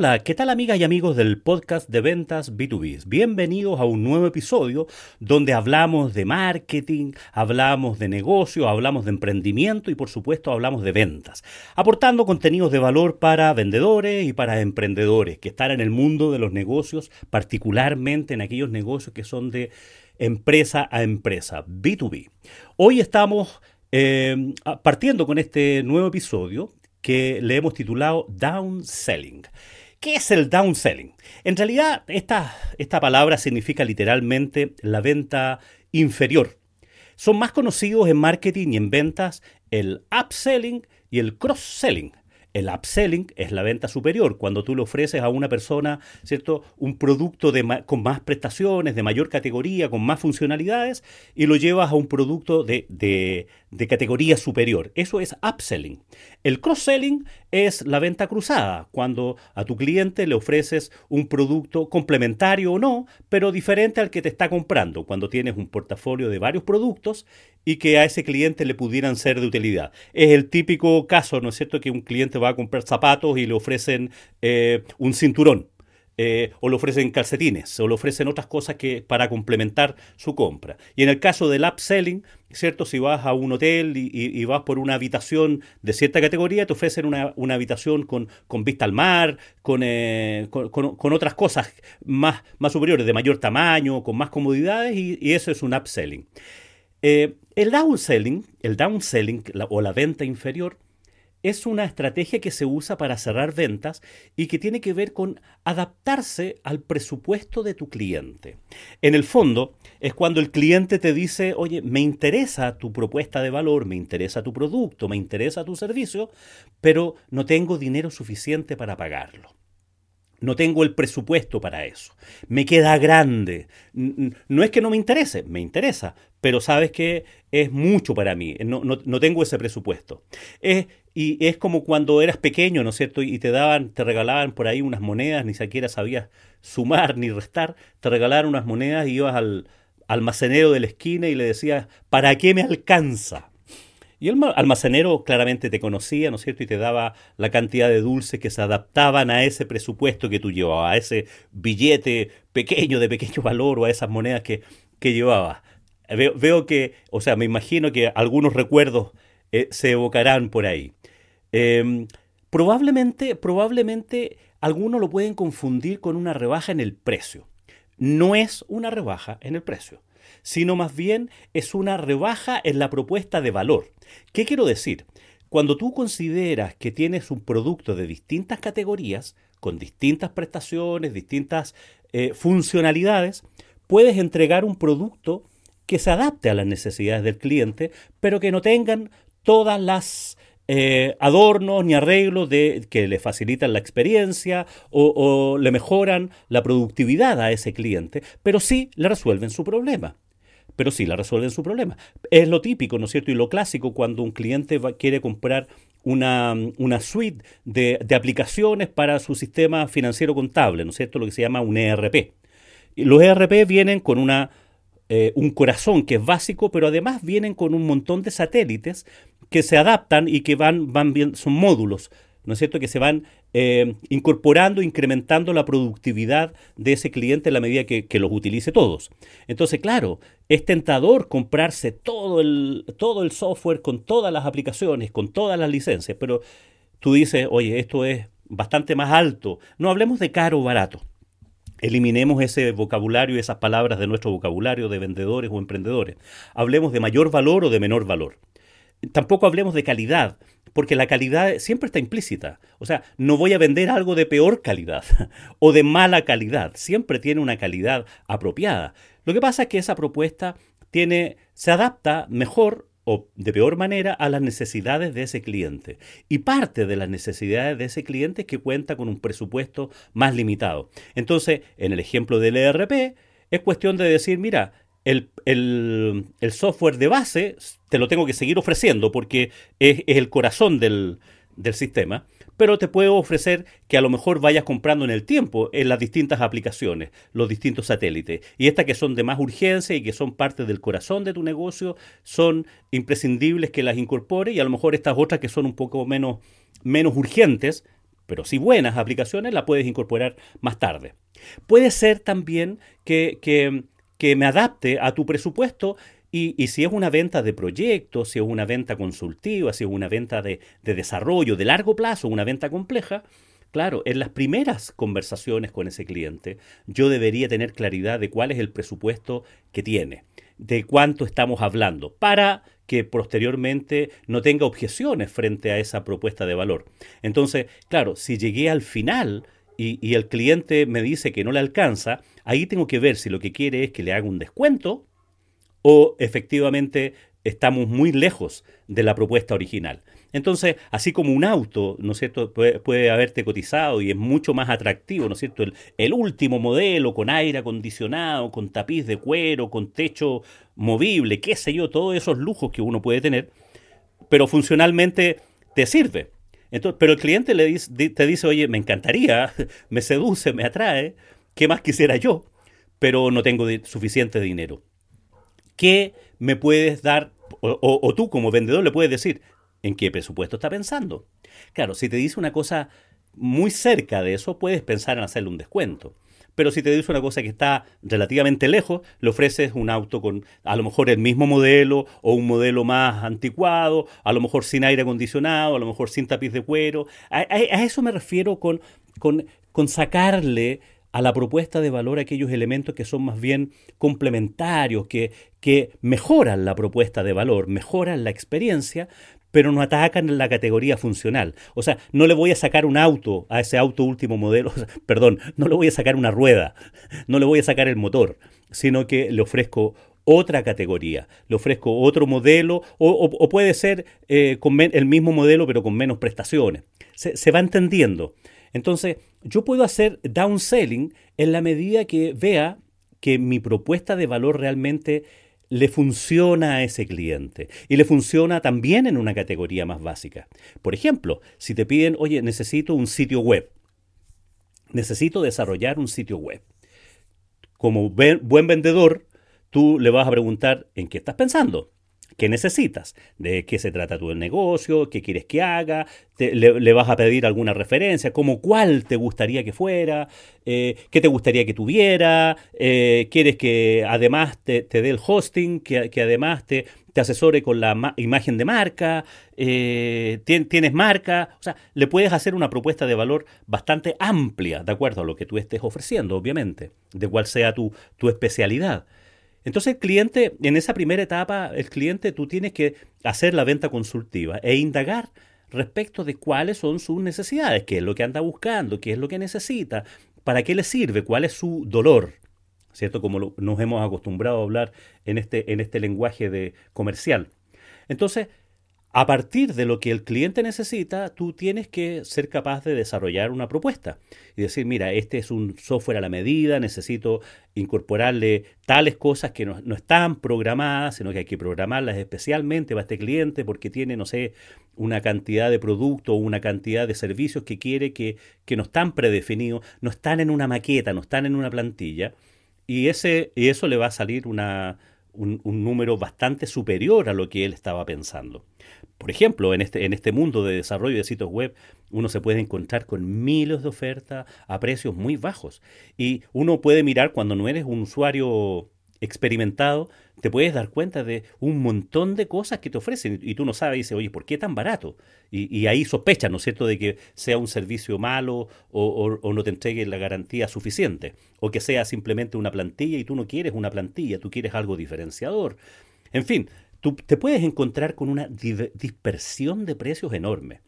Hola, ¿qué tal amigas y amigos del podcast de ventas B2B? Bienvenidos a un nuevo episodio donde hablamos de marketing, hablamos de negocio, hablamos de emprendimiento y por supuesto hablamos de ventas, aportando contenidos de valor para vendedores y para emprendedores que están en el mundo de los negocios, particularmente en aquellos negocios que son de empresa a empresa, B2B. Hoy estamos eh, partiendo con este nuevo episodio que le hemos titulado Downselling. ¿Qué es el downselling? En realidad, esta, esta palabra significa literalmente la venta inferior. Son más conocidos en marketing y en ventas el upselling y el cross-selling. El upselling es la venta superior, cuando tú le ofreces a una persona, ¿cierto?, un producto con más prestaciones, de mayor categoría, con más funcionalidades, y lo llevas a un producto de, de categoría superior. Eso es upselling. El cross-selling es la venta cruzada, cuando a tu cliente le ofreces un producto complementario o no, pero diferente al que te está comprando, cuando tienes un portafolio de varios productos y que a ese cliente le pudieran ser de utilidad. Es el típico caso, ¿no es cierto?, que un cliente va a comprar zapatos y le ofrecen eh, un cinturón. Eh, o le ofrecen calcetines, o le ofrecen otras cosas que para complementar su compra. Y en el caso del upselling, ¿cierto? Si vas a un hotel y, vas por una habitación de cierta categoría, te ofrecen una, habitación con, vista al mar, eh, con, otras cosas más, más superiores, de mayor tamaño, con más comodidades, y, eso es un upselling. Eh, el downselling, el downselling o la venta inferior, es una estrategia que se usa para cerrar ventas y que tiene que ver con adaptarse al presupuesto de tu cliente. En el fondo, es cuando el cliente te dice, oye, me interesa tu propuesta de valor, me interesa tu producto, me interesa tu servicio, pero no tengo dinero suficiente para pagarlo. No tengo el presupuesto para eso. Me queda grande. No es que no me interese, me interesa, pero sabes que es mucho para mí. No, no, tengo ese presupuesto. Es, y es como cuando eras pequeño, ¿no es cierto? Y te daban, te regalaban por ahí unas monedas, ni siquiera sabías sumar ni restar. Te regalaron unas monedas y ibas al almacenero de la esquina y le decías, ¿para qué me alcanza? Y el almacenero claramente te conocía, ¿no es cierto? Y te daba la cantidad de dulces que se adaptaban a ese presupuesto que tú llevabas, a ese billete pequeño, de pequeño valor o a esas monedas que, que llevabas. Veo, que, o sea, me imagino que algunos recuerdos eh, se evocarán por ahí. Em, probablemente, probablemente algunos lo pueden confundir con una rebaja en el precio. No es una rebaja en el precio sino más bien es una rebaja en la propuesta de valor. ¿Qué quiero decir? Cuando tú consideras que tienes un producto de distintas categorías, con distintas prestaciones, distintas eh, funcionalidades, puedes entregar un producto que se adapte a las necesidades del cliente, pero que no tengan todas las eh, adornos ni arreglos de, que le facilitan la experiencia o, le mejoran la productividad a ese cliente, pero sí le resuelven su problema pero sí la resuelven su problema. Es lo típico, ¿no es cierto? Y lo clásico cuando un cliente quiere comprar una, suite de, aplicaciones para su sistema financiero contable, ¿no es cierto? Lo que se llama un ERP. Y los ERP vienen con una, eh, un corazón que es básico, pero además vienen con un montón de satélites que se adaptan y que van, van bien, son módulos ¿no es cierto?, que se van eh, incorporando, incrementando la productividad de ese cliente en la medida que, los utilice todos. Entonces, claro, es tentador comprarse todo el, todo el software con todas las aplicaciones, con todas las licencias, pero tú dices, oye, esto es bastante más alto. No hablemos de caro o barato. Eliminemos ese vocabulario y esas palabras de nuestro vocabulario de vendedores o emprendedores. Hablemos de mayor valor o de menor valor. Tampoco hablemos de calidad porque la calidad siempre está implícita. O sea, no voy a vender algo de peor calidad o de mala calidad, siempre tiene una calidad apropiada. Lo que pasa es que esa propuesta tiene, se adapta mejor o de peor manera a las necesidades de ese cliente. Y parte de las necesidades de ese cliente es que cuenta con un presupuesto más limitado. Entonces, en el ejemplo del ERP, es cuestión de decir, mira, el, software de base te lo tengo que seguir ofreciendo porque es, el corazón del, sistema, pero te puedo ofrecer que a lo mejor vayas comprando en el tiempo en las distintas aplicaciones, los distintos satélites. Y estas que son de más urgencia y que son parte del corazón de tu negocio, son imprescindibles que las incorpore y a lo mejor estas otras que son un poco menos menos urgentes, pero sí buenas aplicaciones, la puedes incorporar más tarde. Puede ser también que, me adapte a tu presupuesto y, si es una venta de proyectos, si es una venta consultiva, si es una venta de desarrollo de largo plazo, una venta compleja, Claro, en las primeras conversaciones con ese cliente, yo debería tener claridad de cuál es el presupuesto que tiene, de cuánto estamos hablando, para que posteriormente no tenga objeciones frente a esa propuesta de valor. Entonces, claro, si llegué al final y, el cliente me dice que no le alcanza, ahí tengo que ver si lo que quiere es que le haga un descuento o efectivamente estamos muy lejos de la propuesta original. Entonces, así como un auto, ¿no es cierto?, puede, haberte cotizado y es mucho más atractivo, ¿no es cierto?, el, último modelo con aire acondicionado, con tapiz de cuero, con techo movible, qué sé yo, todos esos lujos que uno puede tener, pero funcionalmente te sirve. Entonces, pero el cliente le dice, te dice, oye, me encantaría, me seduce, me atrae, ¿qué más quisiera yo? Pero no tengo suficiente dinero. ¿Qué me puedes dar? o, tú como vendedor le puedes decir, en qué presupuesto está pensando. Claro, si te dice una cosa muy cerca de eso, puedes pensar en hacerle un descuento. Pero si te dice una cosa que está relativamente lejos, le ofreces un auto con a lo mejor el mismo modelo o un modelo más anticuado, a lo mejor sin aire acondicionado, a lo mejor sin tapiz de cuero. A, eso me refiero con, con, con sacarle a la propuesta de valor aquellos elementos que son más bien complementarios, que, que mejoran la propuesta de valor, mejoran la experiencia, pero no atacan en la categoría funcional. O sea, no le voy a sacar un auto a ese auto último modelo, perdón, no le voy a sacar una rueda, no le voy a sacar el motor, sino que le ofrezco otra categoría, le ofrezco otro modelo o, puede ser eh, el mismo modelo pero con menos prestaciones. Se, se va entendiendo. Entonces, yo puedo hacer downselling en la medida que vea que mi propuesta de valor realmente le funciona a ese cliente y le funciona también en una categoría más básica. Por ejemplo, si te piden, oye, necesito un sitio web, necesito desarrollar un sitio web. Como buen vendedor, tú le vas a preguntar en qué estás pensando. ¿Qué necesitas? ¿De qué se trata tu negocio? ¿Qué quieres que haga? le, vas a pedir alguna referencia? ¿Cómo cuál te gustaría que fuera? Eh, ¿Qué te gustaría que tuviera? Eh, ¿Quieres que además te, dé el hosting? ¿Que, además te, te, asesore con la imagen de marca? Eh, ¿Tienes marca? O sea, le puedes hacer una propuesta de valor bastante amplia, de acuerdo a lo que tú estés ofreciendo, obviamente, de cuál sea tu, tu especialidad. Entonces el cliente, en esa primera etapa, el cliente tú tienes que hacer la venta consultiva e indagar respecto de cuáles son sus necesidades, qué es lo que anda buscando, qué es lo que necesita, para qué le sirve, cuál es su dolor, ¿cierto? Como nos hemos acostumbrado a hablar en este, en este lenguaje de comercial. Entonces, a partir de lo que el cliente necesita, tú tienes que ser capaz de desarrollar una propuesta y decir, mira, este es un software a la medida, necesito incorporarle tales cosas que no, están programadas, sino que hay que programarlas especialmente para este cliente porque tiene, no sé, una cantidad de productos o una cantidad de servicios que quiere que, que no están predefinidos, no están en una maqueta, no están en una plantilla. Y, ese, y eso le va a salir una, un, número bastante superior a lo que él estaba pensando. Por ejemplo, en este, en este mundo de desarrollo de sitios web, uno se puede encontrar con miles de ofertas a precios muy bajos. Y uno puede mirar cuando no eres un usuario experimentado, te puedes dar cuenta de un montón de cosas que te ofrecen y tú no sabes y dices, oye, ¿por qué tan barato? Y, ahí sospechas, ¿no es cierto?, de que sea un servicio malo o, o, no te entregue la garantía suficiente, o que sea simplemente una plantilla y tú no quieres una plantilla, tú quieres algo diferenciador. En fin, tú te puedes encontrar con una dispersión de precios enorme.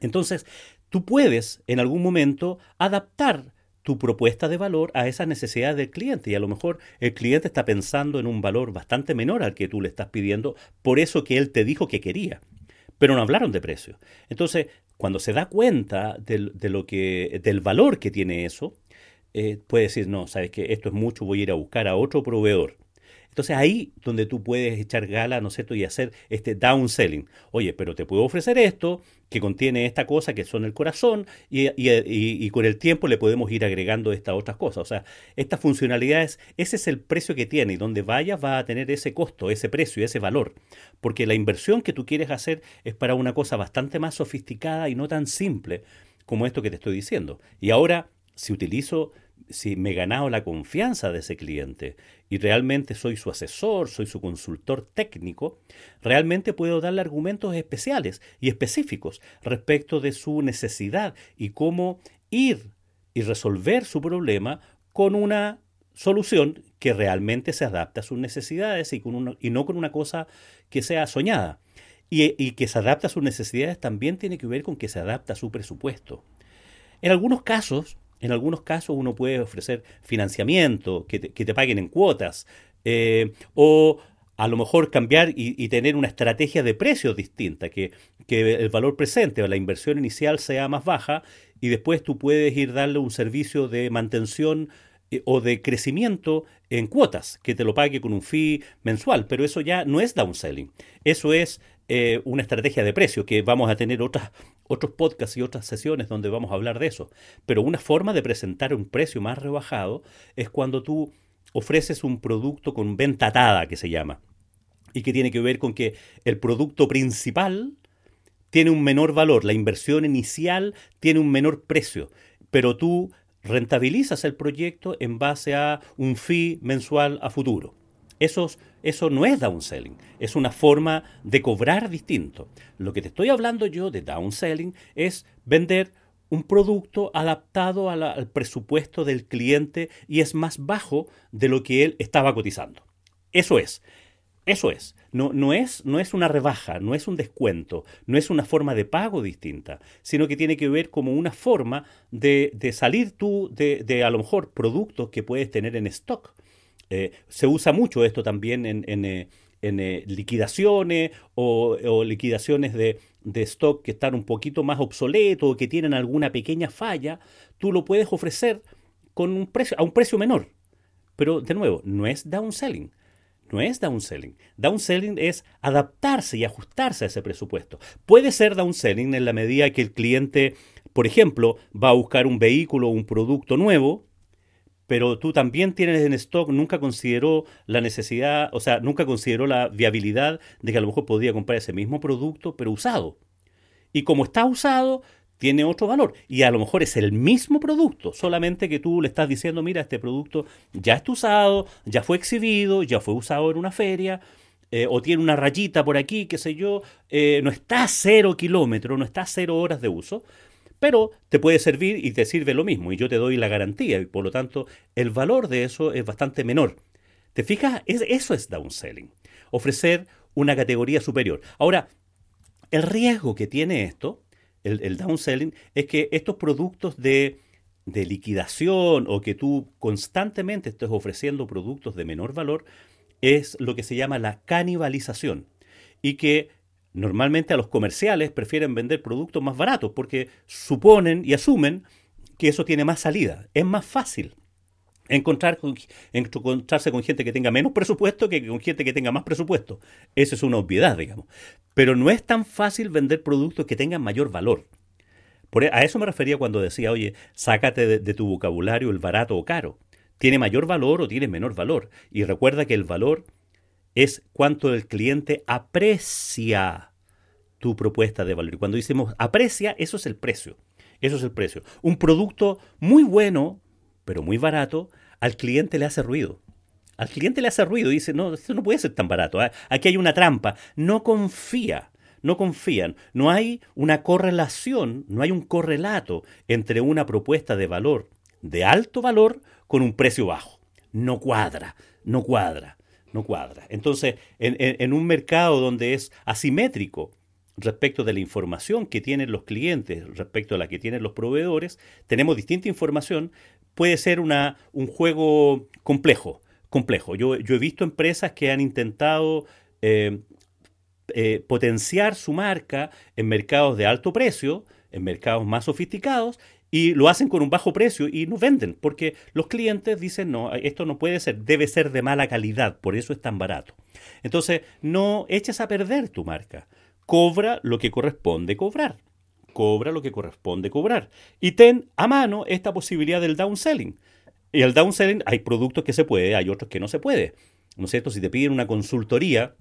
Entonces, tú puedes en algún momento adaptar tu propuesta de valor a esas necesidades del cliente. Y a lo mejor el cliente está pensando en un valor bastante menor al que tú le estás pidiendo, por eso que él te dijo que quería. Pero no hablaron de precio. Entonces, cuando se da cuenta del, de lo que, del valor que tiene eso, eh, puede decir, no, sabes que esto es mucho, voy a ir a buscar a otro proveedor. Entonces ahí donde tú puedes echar gala, ¿no es cierto?, y hacer este downselling. Oye, pero te puedo ofrecer esto, que contiene esta cosa que son el corazón, y, y, con el tiempo le podemos ir agregando estas otras cosas. O sea, estas funcionalidades, ese es el precio que tiene, y donde vayas va a tener ese costo, ese precio, ese valor. Porque la inversión que tú quieres hacer es para una cosa bastante más sofisticada y no tan simple como esto que te estoy diciendo. Y ahora, si utilizo si me he ganado la confianza de ese cliente y realmente soy su asesor, soy su consultor técnico, realmente puedo darle argumentos especiales y específicos respecto de su necesidad y cómo ir y resolver su problema con una solución que realmente se adapte a sus necesidades y, con y no con una cosa que sea soñada. Y, y que se adapte a sus necesidades también tiene que ver con que se adapta a su presupuesto. En algunos casos, en algunos casos uno puede ofrecer financiamiento, que te, paguen en cuotas, eh, o a lo mejor cambiar y, tener una estrategia de precios distinta, que, el valor presente o la inversión inicial sea más baja y después tú puedes ir darle un servicio de mantención eh, o de crecimiento en cuotas, que te lo pague con un fee mensual, pero eso ya no es downselling, eso es eh, una estrategia de precio, que vamos a tener otras, otros podcasts y otras sesiones donde vamos a hablar de eso. Pero una forma de presentar un precio más rebajado es cuando tú ofreces un producto con venta atada, que se llama, y que tiene que ver con que el producto principal tiene un menor valor, la inversión inicial tiene un menor precio, pero tú rentabilizas el proyecto en base a un fee mensual a futuro. Eso, no es downselling, es una forma de cobrar distinto. Lo que te estoy hablando yo de downselling es vender un producto adaptado al presupuesto del cliente y es más bajo de lo que él estaba cotizando. Eso es. Eso es. No, no es. no es una rebaja, no es un descuento, no es una forma de pago distinta, sino que tiene que ver como una forma de, salir tú de, de, a lo mejor productos que puedes tener en stock eh, se usa mucho esto también en, eh, eh, liquidaciones o, liquidaciones de, stock que están un poquito más obsoletos o que tienen alguna pequeña falla, tú lo puedes ofrecer con un precio, a un precio menor. Pero de nuevo, no es downselling. No es downselling. Downselling es adaptarse y ajustarse a ese presupuesto. Puede ser downselling en la medida que el cliente, por ejemplo, va a buscar un vehículo o un producto nuevo pero tú también tienes en stock, nunca consideró la necesidad, o sea, nunca consideró la viabilidad de que a lo mejor podría comprar ese mismo producto, pero usado. Y como está usado, tiene otro valor. Y a lo mejor es el mismo producto, solamente que tú le estás diciendo, mira, este producto ya está usado, ya fue exhibido, ya fue usado en una feria, eh, o tiene una rayita por aquí, qué sé yo, eh, no está a cero kilómetros, no está a cero horas de uso, pero te puede servir y te sirve lo mismo y yo te doy la garantía y por lo tanto el valor de eso es bastante menor. ¿Te fijas? eso es downselling, ofrecer una categoría superior. Ahora, el riesgo que tiene esto, el, el downselling, es que estos productos de, de liquidación o que tú constantemente estés ofreciendo productos de menor valor, es lo que se llama la canibalización y que Normalmente a los comerciales prefieren vender productos más baratos porque suponen y asumen que eso tiene más salida. Es más fácil encontrar encontrarse con gente que tenga menos presupuesto que con gente que tenga más presupuesto. Eso es una obviedad, digamos. Pero no es tan fácil vender productos que tengan mayor valor. E, a eso me refería cuando decía, oye, sácate de tu vocabulario el barato o caro. ¿Tiene mayor valor o tiene menor valor? Y recuerda que el valor es cuánto el cliente aprecia tu propuesta de valor. Y cuando decimos aprecia, eso es el precio. Eso es el precio. Un producto muy bueno, pero muy barato, al cliente le hace ruido. Al cliente le hace ruido y dice, no, esto no puede ser tan barato. ¿eh? Aquí hay una trampa. No confía. No confían. No hay una correlación, no hay un correlato entre una propuesta de valor de alto valor con un precio bajo. No cuadra, no cuadra no cuadra. Entonces, en, un mercado donde es asimétrico respecto de la información que tienen los clientes, respecto a la que tienen los proveedores, tenemos distinta información, puede ser una, un juego complejo. complejo. Yo, yo he visto empresas que han intentado eh, eh, potenciar su marca en mercados de alto precio, en mercados más sofisticados, y lo hacen con un bajo precio y no venden, porque los clientes dicen, no, esto no puede ser, debe ser de mala calidad, por eso es tan barato. Entonces, no eches a perder tu marca, cobra lo que corresponde cobrar, cobra lo que corresponde cobrar y ten a mano esta posibilidad del downselling. Y el downselling hay productos que se puede, hay otros que no se puede. ¿No es cierto? Si te piden una consultoría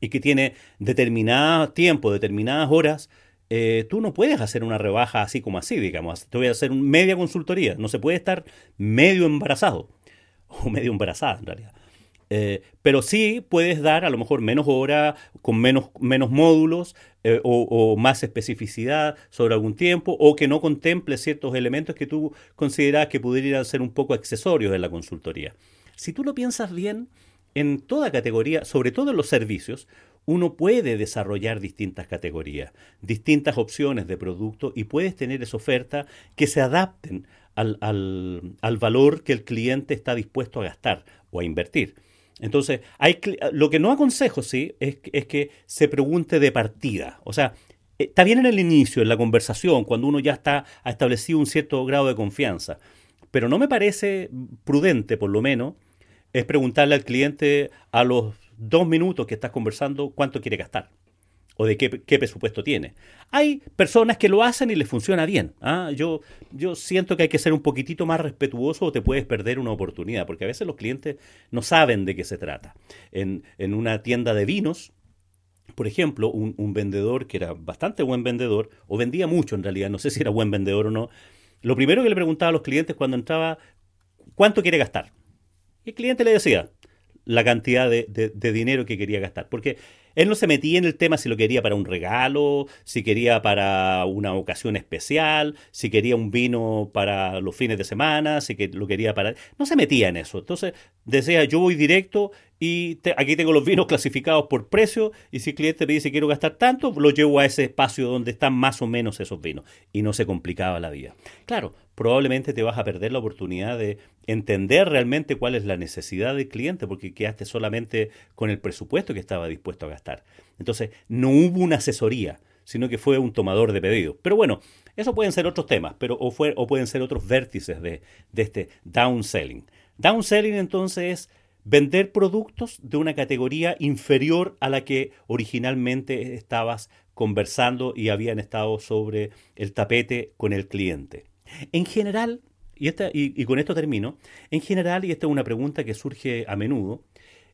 y que tiene determinado tiempo, determinadas horas, eh, tú no puedes hacer una rebaja así como así, digamos. Te voy a hacer media consultoría. No se puede estar medio embarazado. O medio embarazada, en realidad. Eh, pero sí puedes dar a lo mejor menos horas, con menos, menos módulos eh, o, o, más especificidad sobre algún tiempo o que no contemple ciertos elementos que tú consideras que pudieran ser un poco accesorios de la consultoría. Si tú lo piensas bien, en toda categoría, sobre todo en los servicios, uno puede desarrollar distintas categorías, distintas opciones de producto y puedes tener esa oferta que se adapten al, al, valor que el cliente está dispuesto a gastar o a invertir. Entonces, hay, lo que no aconsejo, sí, es, es que se pregunte de partida. O sea, eh, está bien en el inicio, en la conversación, cuando uno ya está ha establecido un cierto grado de confianza, pero no me parece prudente, por lo menos, es preguntarle al cliente a los dos minutos que estás conversando cuánto quiere gastar o de qué, presupuesto tiene. Hay personas que lo hacen y les funciona bien. ¿ah? Yo, yo siento que hay que ser un poquitito más respetuoso o te puedes perder una oportunidad, porque a veces los clientes no saben de qué se trata. En, una tienda de vinos, por ejemplo, un, un, vendedor que era bastante buen vendedor, o vendía mucho en realidad, no sé si era buen vendedor o no, lo primero que le preguntaba a los clientes cuando entraba, ¿cuánto quiere gastar? Y el cliente le decía, la cantidad de, dinero que quería gastar. Porque él no se metía en el tema si lo quería para un regalo, si quería para una ocasión especial, si quería un vino para los fines de semana, si lo quería para... No se metía en eso. Entonces decía, yo voy directo y aquí tengo los vinos clasificados por precio y si el cliente me dice quiero gastar tanto, lo llevo a ese espacio donde están más o menos esos vinos y no se complicaba la vida. Claro, probablemente te vas a perder la oportunidad de entender realmente cuál es la necesidad del cliente porque quedaste solamente con el presupuesto que estaba dispuesto a gastar. Entonces, no hubo una asesoría, sino que fue un tomador de pedido. Pero bueno, eso pueden ser otros temas, pero o, fue, o pueden ser otros vértices de, de este downselling. Downselling entonces es vender productos de una categoría inferior a la que originalmente estabas conversando y habían estado sobre el tapete con el cliente. En general, y, esta, y, con esto termino, en general, y esta es una pregunta que surge a menudo,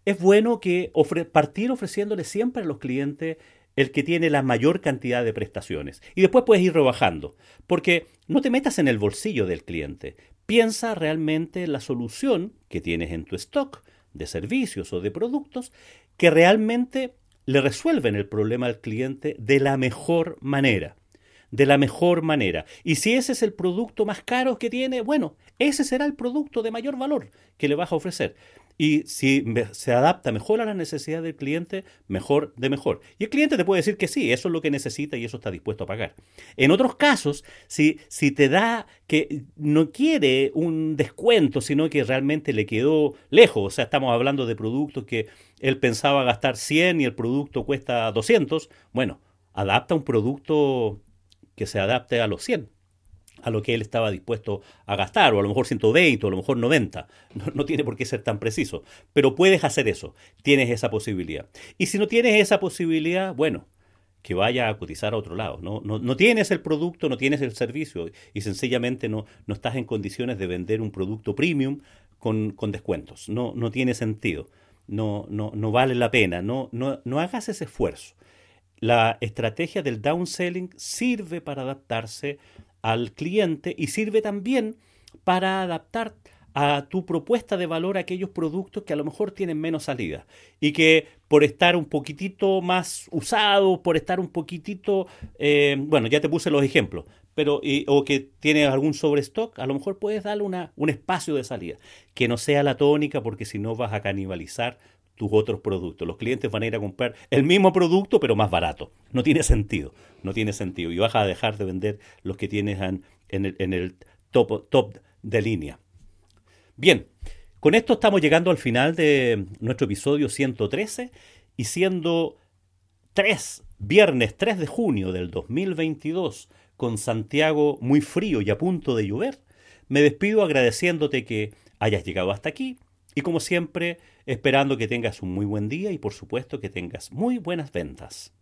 es bueno que partir ofreciéndole siempre a los clientes el que tiene la mayor cantidad de prestaciones. Y después puedes ir rebajando, porque no te metas en el bolsillo del cliente. Piensa realmente la solución que tienes en tu stock de servicios o de productos que realmente le resuelven el problema al cliente de la mejor manera. De la mejor manera. Y si ese es el producto más caro que tiene, bueno, ese será el producto de mayor valor que le vas a ofrecer. Y si se adapta mejor a la necesidad del cliente, mejor de mejor. Y el cliente te puede decir que sí, eso es lo que necesita y eso está dispuesto a pagar. En otros casos, si, si te da que no quiere un descuento, sino que realmente le quedó lejos, o sea, estamos hablando de productos que él pensaba gastar 100 y el producto cuesta 200, bueno, adapta un producto que se adapte a los 100 a lo que él estaba dispuesto a gastar, o a lo mejor 120, o a lo mejor 90. No, tiene por qué ser tan preciso, pero puedes hacer eso, tienes esa posibilidad. Y si no tienes esa posibilidad, bueno, que vaya a cotizar a otro lado. No, no, tienes el producto, no tienes el servicio y sencillamente no, no estás en condiciones de vender un producto premium con, con descuentos. No, no tiene sentido. No, no, no vale la pena. No, no, no hagas ese esfuerzo. La estrategia del downselling sirve para adaptarse al cliente y sirve también para adaptar a tu propuesta de valor aquellos productos que a lo mejor tienen menos salida y que por estar un poquitito más usado, por estar un poquitito, eh, bueno, ya te puse los ejemplos, pero o que tienes algún sobrestock, a lo mejor puedes darle una, un espacio de salida, que no sea la tónica porque si no vas a canibalizar tus otros productos. Los clientes van a ir a comprar el mismo producto pero más barato. No tiene sentido, no tiene sentido. Y vas a dejar de vender los que tienes en, el, en el top, top de línea. Bien, con esto estamos llegando al final de nuestro episodio 113 y siendo 3, viernes 3 de junio del 2022, con Santiago muy frío y a punto de llover, me despido agradeciéndote que hayas llegado hasta aquí y como siempre esperando que tengas un muy buen día y por supuesto que tengas muy buenas ventas.